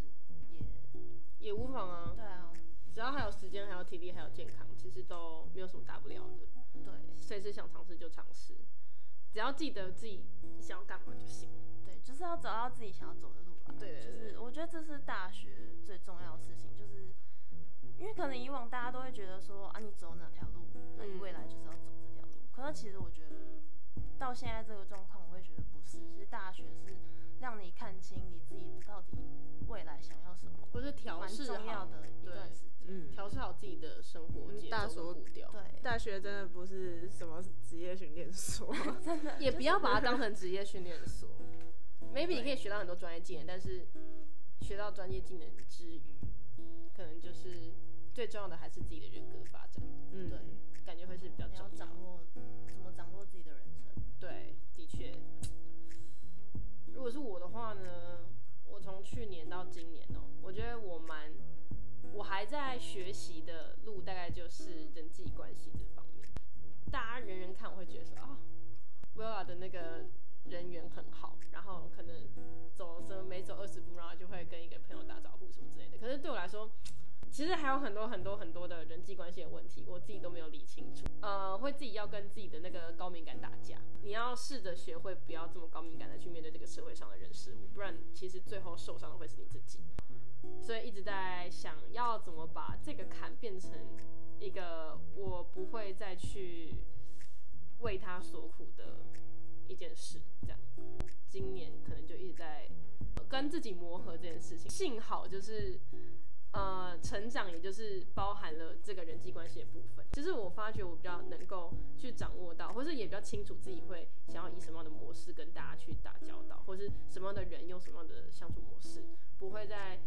也也无妨啊，对啊，只要还有时间、还有体力、还有健康，其实都没有什么大不了的。对。随时想尝试就尝试，只要记得自己想要干嘛就行。对，就是要找到自己想要走的路吧。对就是我觉得这是大学最重要的事情，就是因为可能以往大家都会觉得说啊，你走哪条路，那你嗯未来就是要走这条路。可是其实我觉得到现在这个状况，我会觉得不是，其实大学是让你看清你自己到底未来想要什么，或是调试好，重要的一段时间。嗯，调试好自己的生活节奏对，大学真的不是什么职业训练所，真 的也不要把它当成职业训练所。maybe 你可以学到很多专业技能，但是学到专业技能之余，可能就是最重要的还是自己的人格发展，嗯，对，感觉会是比较重要如果是我的话呢，我从去年到今年哦、我觉得我蛮，我还在学习的路，大概就是人际关系这方面。大家人人看我会觉得说啊，Villa 的那个人缘很好，然后可能走什么每走二十步，然后就会跟一个朋友打招呼什么之类的。可是对我来说，其实还有很多很多很多的人际关系的问题，我自己都没有理清楚。呃，会自己要跟自己的那个高敏感打架。你要试着学会不要这么高敏感的去面对这个社会上的人事物，不然其实最后受伤的会是你自己。所以一直在想要怎么把这个坎变成一个我不会再去为他所苦的一件事。这样，今年可能就一直在跟自己磨合这件事情。幸好就是。呃，成长也就是包含了这个人际关系的部分。就是我发觉我比较能够去掌握到，或是也比较清楚自己会想要以什么样的模式跟大家去打交道，或是什么样的人用什么样的相处模式，不会在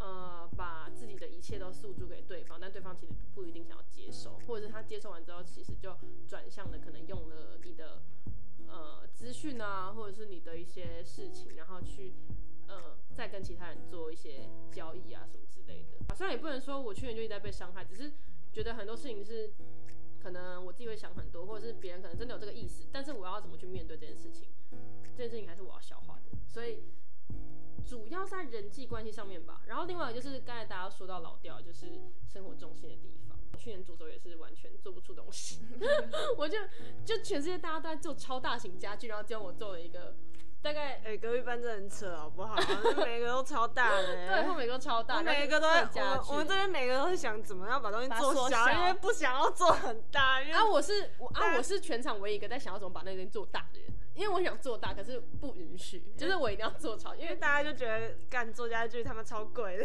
呃把自己的一切都诉诸给对方，但对方其实不一定想要接受，或者是他接受完之后，其实就转向的可能用了你的呃资讯啊，或者是你的一些事情，然后去呃再跟其他人做一些交易啊什么之类的。虽然也不能说我去年就一直在被伤害，只是觉得很多事情是可能我自己会想很多，或者是别人可能真的有这个意思，但是我要怎么去面对这件事情，这件事情还是我要消化的。所以主要在人际关系上面吧。然后另外就是刚才大家说到老调，就是生活重心的地方。去年主轴也是完全做不出东西，我就就全世界大家都在做超大型家具，然后只有我做了一个。大概哎，隔壁班真的很扯，好不好？每个都超大的，对，后每个都超大，每个都在我我们这边每个都是想怎么样把东西做小，因为不想要做很大。啊，我是我啊，我是全场唯一一个在想要怎么把那东西做大的人，因为我想做大，可是不允许，就是我一定要做超，因为大家就觉得干做家具他们超贵的，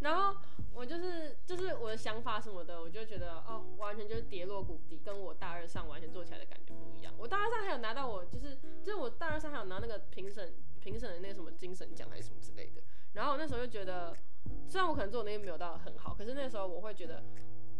然后。我就是就是我的想法什么的，我就觉得哦，完全就是跌落谷底，跟我大二上完全做起来的感觉不一样。我大二上还有拿到我就是就是我大二上还有拿那个评审评审的那个什么精神奖还是什么之类的。然后我那时候就觉得，虽然我可能做的那些没有到很好，可是那时候我会觉得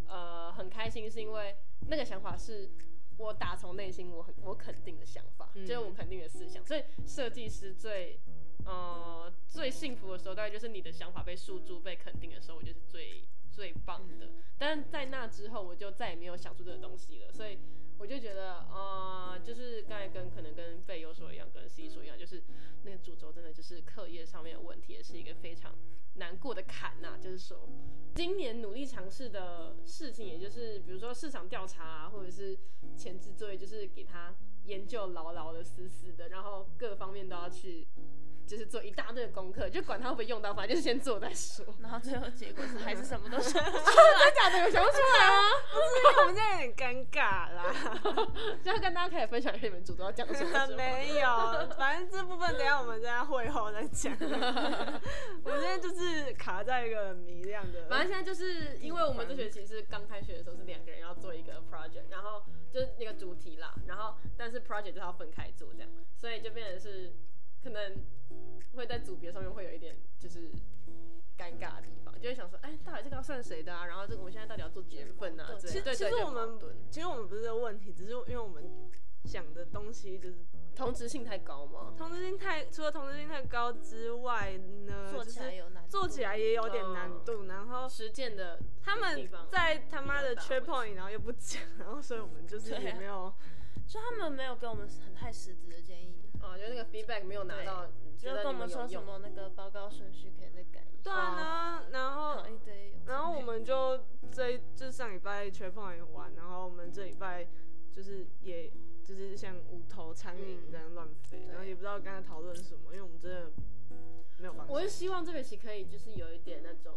呃很开心，是因为那个想法是我打从内心我很我肯定的想法，就是我肯定的思想。所以设计师最。呃，最幸福的时候大概就是你的想法被诉诸、被肯定的时候，我就是最最棒的。但是在那之后，我就再也没有想出这个东西了。所以我就觉得，呃，就是刚才跟可能跟贝优说一样，跟 C 说一样，就是那个主轴真的就是课业上面的问题，也是一个非常难过的坎呐。就是说，今年努力尝试的事情，也就是比如说市场调查，或者是前置作业，就是给他研究牢牢的、死死的，然后各方面都要去。就是做一大堆的功课，就管他会不会用到，反正就是先做再说。然后最后结果是还是什么都想不出来，假的有想不出来吗？不是，我们现在有点尴尬啦。就要跟大家可以分享一下你们主都要讲什么？没有，反正这部分等下我们在会后再讲。我现在就是卡在一个谜一样的。反正现在就是因为我们这学期是刚开学的时候是两个人要做一个 project，然后就是那个主题啦，然后但是 project 就要分开做这样，所以就变成是可能。会在组别上面会有一点就是尴尬的地方，就会想说，哎，到底这个要算谁的啊？然后这个我们现在到底要做几月份啊？其实其实我们其实我们不是这个问题，只是因为我们想的东西就是同质性太高嘛？同质性太除了同质性太高之外呢，做起来有难，做起来也有点难度。然后实践的他们在他妈的缺 point，然后又不讲，然后所以我们就是也没有，就他们没有给我们很太实质的建议。哦，就那个 feedback 没有拿到。就跟我们说什么那个报告顺序可以再改一下。对啊，然后然后我们就这就上礼拜缺碰也玩，然后我们这礼拜就是也就是像无头苍蝇这样乱飞，然后也不知道刚才讨论什么，因为我们真的没有方向。我是希望这学期可以就是有一点那种，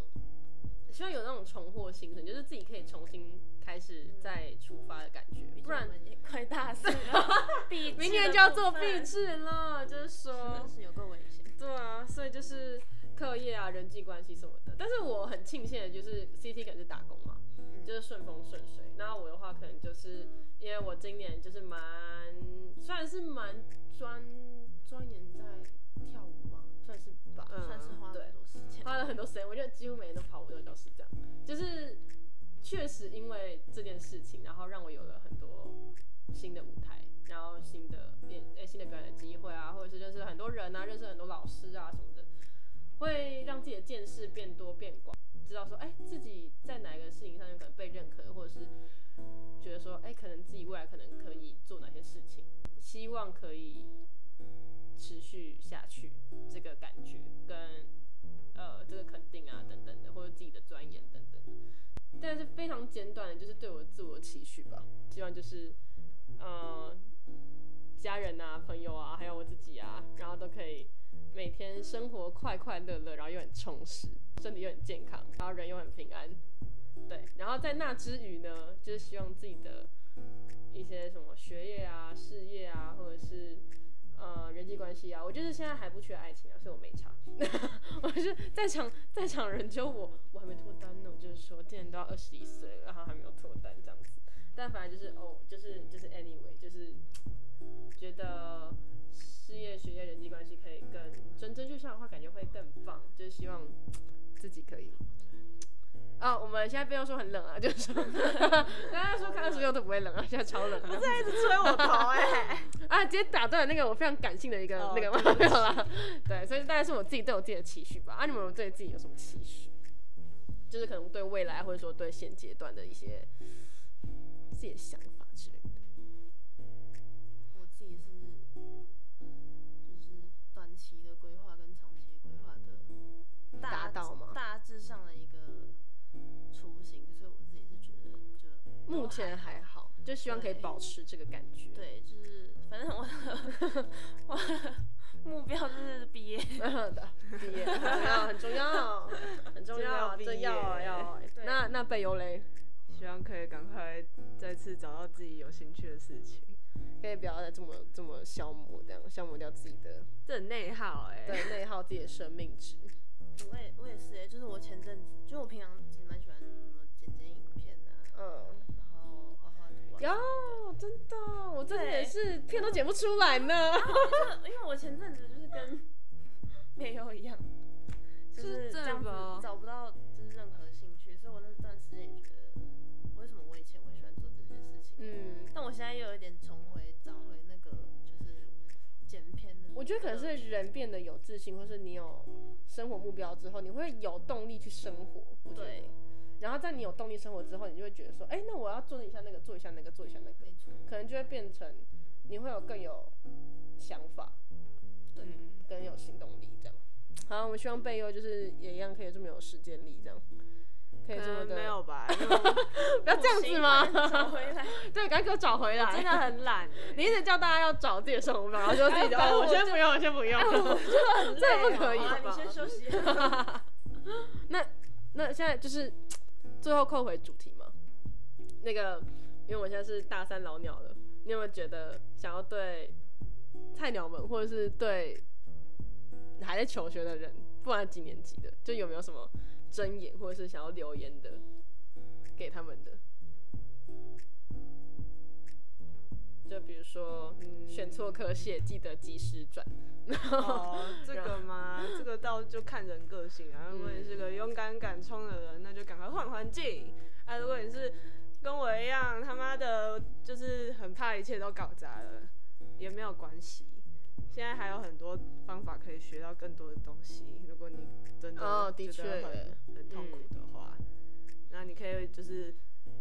希望有那种重获新生，就是自己可以重新开始再出发的感觉，不然快大四了，明年就要做毕制了，就是说，是有个危险。对啊，所以就是课业啊、人际关系什么的。但是我很庆幸的就是 CT 可能是打工嘛，就是顺风顺水。那我的话可能就是因为我今年就是蛮，虽然是蛮专钻研在跳舞嘛，算是吧，算是花了很多时间，花了很多时间。我觉得几乎每天都跑舞蹈教室这样，就是确实因为这件事情，然后让我有了很多新的舞台。然后新的变诶新的表演机会啊，或者是认识很多人啊，认识很多老师啊什么的，会让自己的见识变多变广，知道说，哎、自己在哪一个事情上面可能被认可，或者是觉得说，哎、可能自己未来可能可以做哪些事情，希望可以持续下去，这个感觉跟呃这个肯定啊等等的，或者自己的钻研等等的。但是非常简短的，就是对我自我期许吧。希望就是，呃，家人啊、朋友啊，还有我自己啊，然后都可以每天生活快快乐乐，然后又很充实，身体又很健康，然后人又很平安。对，然后在那之余呢，就是希望自己的一些什么学业啊、事业啊，或者是呃人际关系啊，我就是现在还不缺爱情啊，所以我没差。我是在场在场人就我，我还没脱单呢。我就是说，今年都要二十一岁了，然后还没有脱单这样子。但反正就是哦，就是就是 anyway，就是觉得事业、学业、人际关系可以更蒸蒸日上的话，感觉会更棒。就是希望自己可以。啊、我们现在不用说很冷啊，就是说，刚刚说看二十六都不会冷啊，现在超冷。不是一直吹我头哎、啊，直接打断那个我非常感性的一个、哦那个对没有啦，对，所以大概是我自己对我自己的期许吧。啊，你们有对自己有什么期许？就是可能对未来或者说对现阶段的一些自己的想法之类的。我自己是就是短期的规划跟长期规划的达到吗大致上的一个目前还好，就希望可以保持这个感觉。对，就是反正我的我的目标就是毕业。的 毕业很重要，很重要，很重要，真要那那贝优嘞，希望可以赶快再次找到自己有兴趣的事情。可以不要再这么这么消磨，这样消磨掉自己的这很内耗哎、对内耗自己的生命值。我也我也是哎，就是我前阵子，就我平常其实蛮喜欢嗯。然后画画图啊。哦，真的，我真的也是片都剪不出来呢。就因为我前阵子就是跟没有一样，就是是这样子找不到就是任何兴趣，所以我那段时间也觉得，为什么我以前会喜欢做这些事情？嗯，但我现在又有一点重回找回那个就是剪片的。我觉得可能是人变得有自信，或是你有生活目标之后，你会有动力去生活。我觉得对，然后在你有动力生活之后，你就会觉得说，哎、那我要做一下那个，做一下那个，做一下那个，可能就会变成你会有更有想法，对，嗯更有行动力这样。好，我们希望贝优就是也一样可以这么有实践力，这样可以这么的，没有吧，不要这样子吗？找回来。对，赶紧给我找回来。真的很懒、你一直叫大家要找自己的生活目标，然后就自己 就哦，我先不用，我先不用。这不可以你先休息。那那现在就是最后扣回主题嘛，那个因为我现在是大三老鸟了，你有没有觉得想要对菜鸟们，或者是对还在求学的人，不管几年级的，就有没有什么真言，或者是想要留言的给他们的？就比如说，嗯选错科系，记得及时转。哦，这个吗？这个倒就看人个性啊。如果你是个勇敢敢冲的人，那就赶快换环境。啊，如果你是跟我一样他妈的，就是很怕一切都搞砸了，也没有关系。现在还有很多方法可以学到更多的东西。如果你真的觉得确很很痛苦的话，那你可以就是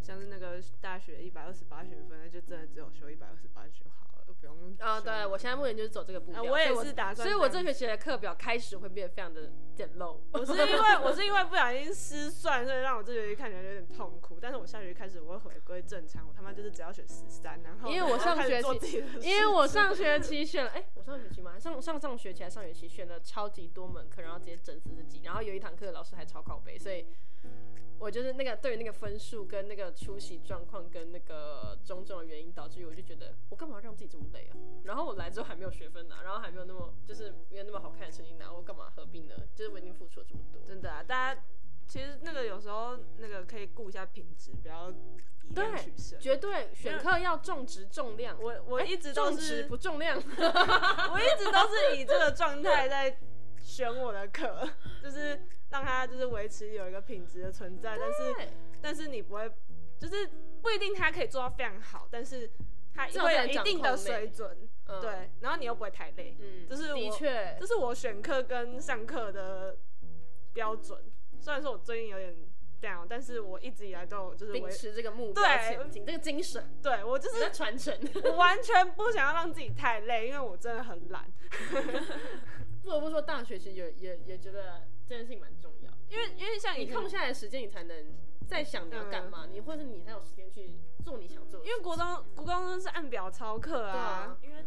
像是那个大学一百二十八学分，那就真的只有修一百二十八就好了，不用啊、修对我现在目前就是走这个步调，啊我也是打算所以我这学期的课表开始会变得非常的简陋。我是因为我是因为不小心失算，所以让我这学期看起来有点痛苦。但是我下学期开始我会回归正常，我他妈就是只要选十三，然后因为我上学期因为我上学期选了，哎、我上学期吗？上上上学期还上学期选了超级多门课，然后直接整死自己，然后有一堂课老师还超靠背，所以我就是那个对于那个分数跟那个出席状况跟那个种种的原因，导致于我就觉得我干嘛让自己这么累啊？然后我来之后还没有学分拿，然后还没有那么就是没有那么好看的成绩拿，我干嘛何必呢？就是我已经付出了这么多。真的啊，大家其实那个有时候那个可以顾一下品质，不要以量取胜。绝对选课要重质重量，我我一直都重质是不重量。我一直都是以这个状态在选我的课，就是让它就是维持有一个品质的存在，但是对但是你不会，就是不一定它可以做到非常好，但是它至少会有一定的水准，嗯，对，然后你又不会太累，嗯，这是我的确这，是我选课跟上课的标准。虽然说我最近有点 down，但是我一直以来都有就是秉维持这个目标对前进，这个精神对我就是在传承。我完全不想要让自己太累，因为我真的很懒。不得不说，大学其实也也也觉得这件事情蛮重。因为因为像你空下来的时间，你才能再想你要干嘛，你或者是你才有时间去做你想做的事情。因为国中国高中是按表操课啊，对啊因为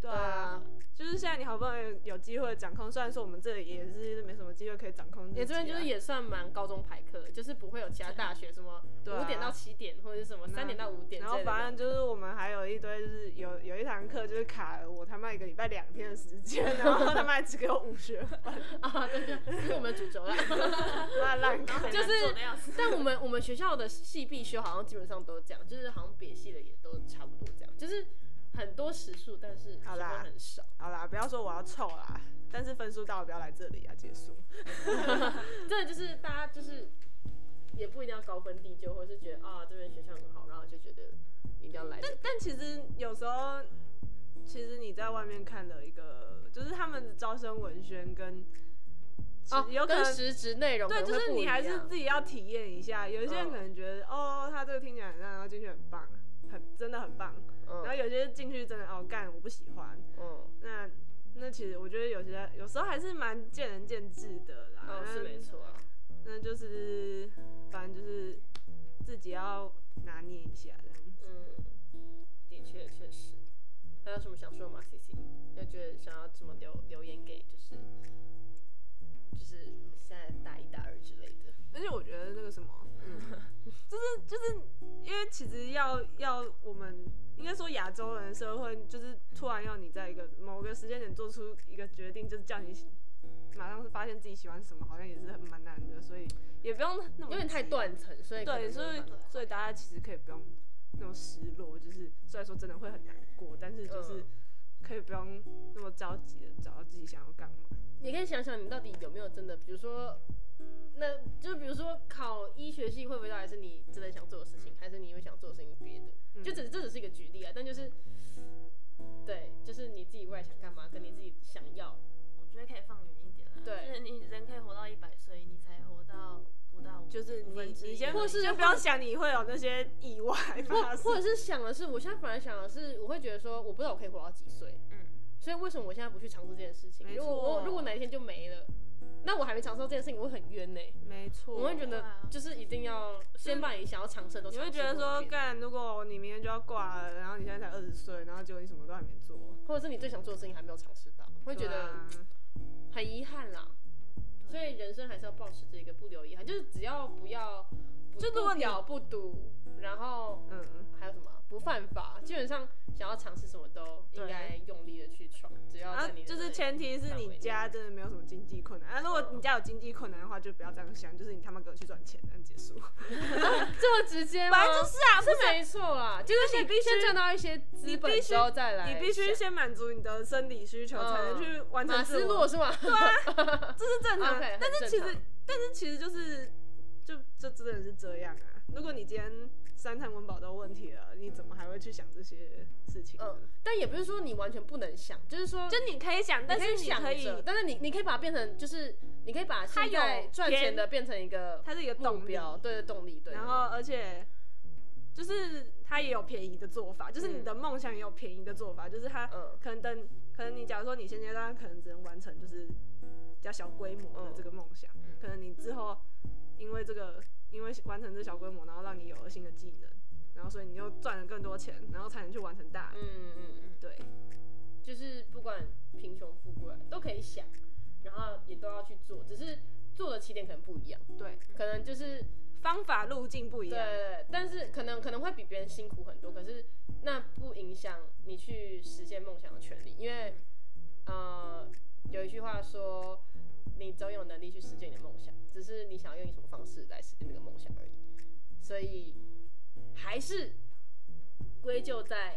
对啊，就是现在你好不容易有机会掌控，虽然说我们这里也是没什么机会可以掌控自己啊，你这边就是也算蛮高中排课，就是不会有其他大学什么五点到七点，或者是什么三点到五点然后。反正就是我们还有一堆就是有有一堂课就是卡了我他妈一个礼拜两天的时间，然后他妈还只给我五学分，啊，对对，这是我们的主轴啦。妈 烂课。就是。但我们我们学校的系必修好像基本上都这样，就是好像别系的也都差不多这样，就是很多时数，但是时好啦很少。好啦，不要说我要臭啦，但是分数到了不要来这里啊，结束。真的就是大家就是也不一定要高分低就，或是觉得啊这边学校很好，然后就觉得一定要来但。但其实有时候，其实你在外面看的一个，就是他们的招生文宣跟，哦，有可能实质内容可对，就是你还是自己要体验一下。有一些人嗯可能觉得，哦，他这个听起来很烂，然后进去很棒，很真的很棒。然后嗯有些进去真的哦干，我不喜欢。嗯，那那其实我觉得有些有时候还是蛮见仁见智的啦。哦是没错啊。那就是反正就是自己要拿捏一下这样子。嗯，的确确实。还有什么想说的吗？C C，要觉得想要怎么留留言给就是就是现在大一大二之类的。而且我觉得那个什么，就是就是因为其实要要我们应该说亚洲人社会，就是突然要你在一个某个时间点做出一个决定，就是叫你马上发现自己喜欢什么，好像也是很蛮难的，所以也不用那么有点太。断层，所以对，所以所以大家其实可以不用那种失落，就是虽然说真的会很难过，但是就是嗯可以不用那么着急的找到自己想要干嘛。你可以想想，你到底有没有真的，比如说，那就比如说考医学系会不会到底是你真的想做的事情，还是你会想做的事情别的？嗯就只这只是一个举例啊，但就是，对，就是你自己未来想干嘛，跟你自己想要，我觉得可以放远一点啦。对就是你人可以活到一百岁，你才活到不到，就是你五分之一你先或是就不要想你会有那些意外或发生，或者是想的是，我现在反而想的是，我会觉得说，我不知道我可以活到几岁，嗯，所以为什么我现在不去尝试这件事情？没如果我如果哪一天就没了，那我还没尝试到这件事情，我会很冤呢、没错，我会觉得就是一定要先把你想要尝试的都你会觉得说，干，如果你明天就要挂了，然后你现在才二十岁，然后结果你什么都还没做，或者是你最想做的事情还没有尝试到，会觉得很遗憾啦。所以人生还是要保持这个不留遗憾，就是只要不要不就如果你不嫖不赌，然后嗯，还有什么不犯法，基本上想要尝试什么都应该用力的去闯，只要就是前提是你家真的没有什么经济困难啊。如果你家有经济困难的话，就不要这样想，就是你他妈给我去赚钱，这样结束。这么直接吗？本来就是啊，是没错啦，就是你必须先赚到一些资本之后再来，你必须先满足你的生理需求，才能去完成马斯自我洛是吗？对啊，这是正常。但是其实，但是其实就是，就就真的是这样啊。如果你今天三餐温饱都有问题了，你怎么还会去想这些事情？嗯，但也不是说你完全不能想，就是说就你可以想，但是你可以，着，但是你你可以把它变成，就是你可以把它现在有赚钱的变成一个它是一个目动标，对对动力，对。然后而且就是它也有便宜的做法，就是你的梦想也有便宜的做法，就是它嗯可能等，可能你假如说你现阶段可能只能完成就是比较小规模的这个梦想，可能你之后因为这个因为完成这小规模，然后让你有了新的技能，然后所以你又赚了更多钱，然后才能去完成大。嗯嗯嗯，对，就是不管贫穷富贵都可以想，然后也都要去做，只是做的起点可能不一样，对，可能就是方法路径不一对样。对，但是可能可能会比别人辛苦很多，可是那不影响你去实现梦想的权利，因为呃有一句话说，你总有能力去实现你的梦想，只是你想要用以什么方式来实现那个梦想而已，所以还是归咎在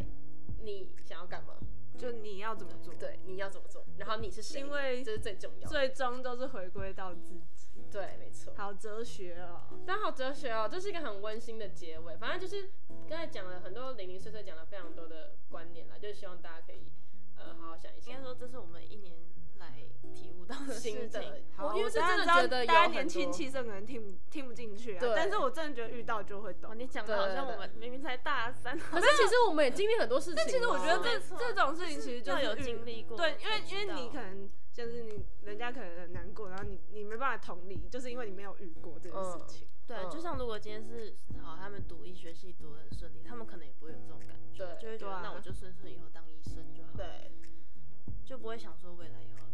你想要干嘛，就你要怎么做？对，你要怎么做，然后你是谁，因为这是最重要的，最终都是回归到自己。对，没错。好哲学哦。但好哲学哦，这是一个很温馨的结尾。反正就是刚才讲了很多零零碎碎，讲了非常多的观念啦，就是希望大家可以呃好好想一下应该。说这是我们一年来体悟到的新的事情。，好，我因为是真的觉得有大家年轻气盛，可能听不听不进去啊。对但是我真的觉得遇到就会哇，懂。你讲的好像我们明明才大三，可是其实我们也经历很多事情啊。但其实我觉得这这种事情其实就有经历过对，因为因为你可能就是你人家可能很难过，然后你你没办法同理，就是因为你没有遇过这件事情。对，嗯就像如果今天是好，他们读医学系读的很顺利，他们可能也不会有这种感觉，对就会觉得那我就顺顺以后当医生就好，，对，就不会想说未来以后。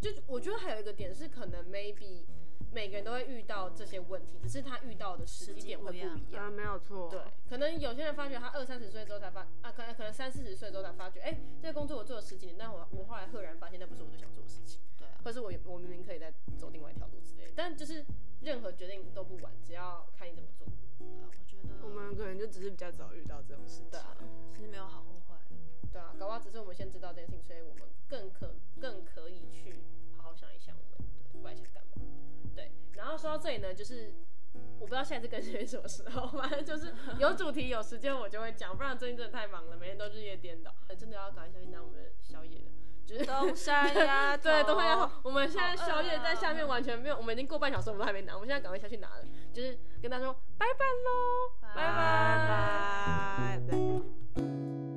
就我觉得还有一个点是，可能 maybe 每个人都会遇到这些问题，只是他遇到的时机点会不一样。啊，没有错。对，可能有些人发觉他二三十岁之后才发啊，可能可能三四十岁之后才发觉，哎、这个工作我做了十几年，但我我后来赫然发现那不是我最想做的事情，对啊，或是我我明明可以再走另外一条路之类的。但就是任何决定都不晚，只要看你怎么做。对啊，我觉得我们可能就只是比较早遇到这种事情。对啊，其实没有好或坏，对啊，搞不好只是我们先知道这件事情，所以我们更可更可以去好好想一想，我们对未来想干嘛。对，然后说到这里呢，就是我不知道下一次更新什么时候，反正就是有主题有时间我就会讲，不然最近真的太忙了，每天都日夜颠倒，真的要赶快下去拿我们的宵夜了。就是东山鸭头，对，东山鸭头，我们现在宵夜在下面啊完全没有，我们已经过半小时，我们都还没拿，我们现在赶快下去拿了，就是跟大家说拜拜喽，拜拜拜拜拜。